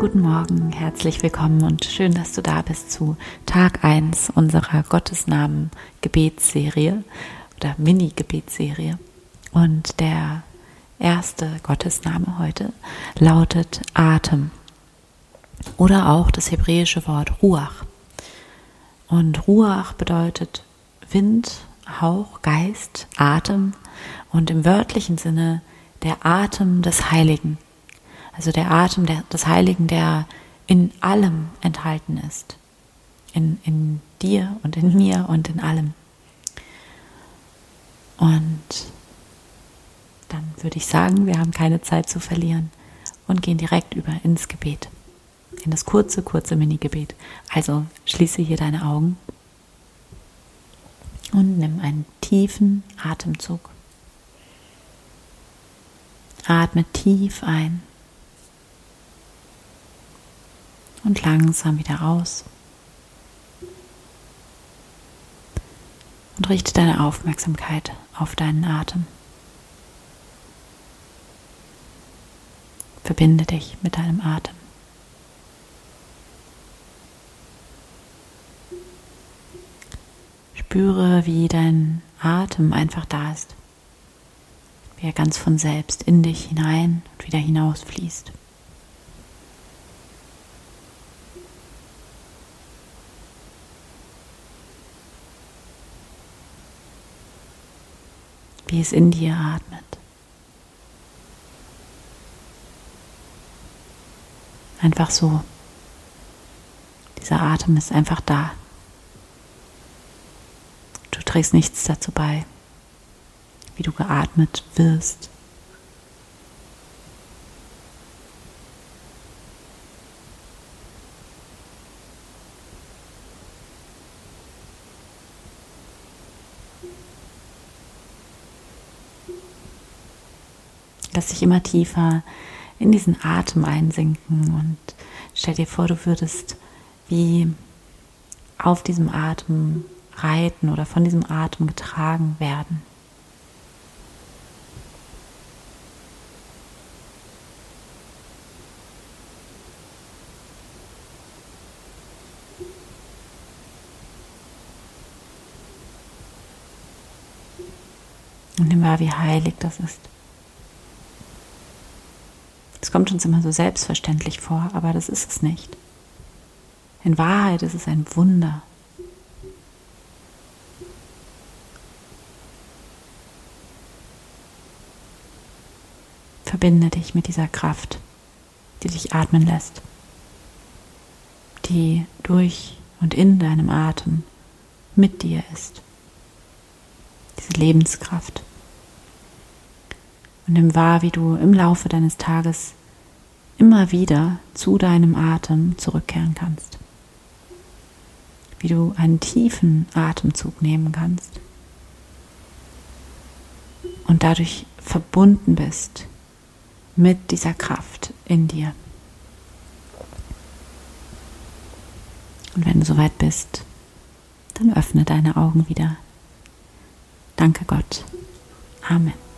Guten Morgen, herzlich willkommen und schön, dass du da bist zu Tag 1 unserer Gottesnamen-Gebetsserie oder Mini-Gebetsserie. Und der erste Gottesname heute lautet Atem oder auch das hebräische Wort Ruach. Und Ruach bedeutet Wind, Hauch, Geist, Atem und im wörtlichen Sinne der Atem des Heiligen also der Atem der, des Heiligen, der in allem enthalten ist. In, in dir und in mir und in allem. Und dann würde ich sagen, wir haben keine Zeit zu verlieren und gehen direkt über ins Gebet. In das kurze, kurze Mini-Gebet. Also schließe hier deine Augen und nimm einen tiefen Atemzug. Atme tief ein und langsam wieder aus. Und richte deine Aufmerksamkeit auf deinen Atem. Verbinde dich mit deinem Atem. Spüre, wie dein Atem einfach da ist, wie er ganz von selbst in dich hinein und wieder hinausfließt. Wie es in dir atmet. Einfach so. Dieser Atem ist einfach da. Du trägst nichts dazu bei, wie du geatmet wirst. Lass dich immer tiefer in diesen Atem einsinken und stell dir vor, du würdest wie auf diesem Atem reiten oder von diesem Atem getragen werden. Und nimm wahr, wie heilig das ist. Es kommt uns immer so selbstverständlich vor, aber das ist es nicht. In Wahrheit ist es ein Wunder. Verbinde dich mit dieser Kraft, die dich atmen lässt, die durch und in deinem Atem mit dir ist. Diese Lebenskraft und nimm wahr, wie du im Laufe deines Tages immer wieder zu deinem Atem zurückkehren kannst. Wie du einen tiefen Atemzug nehmen kannst und dadurch verbunden bist mit dieser Kraft in dir. Und wenn du soweit bist, dann öffne deine Augen wieder. Danke Gott. Amen.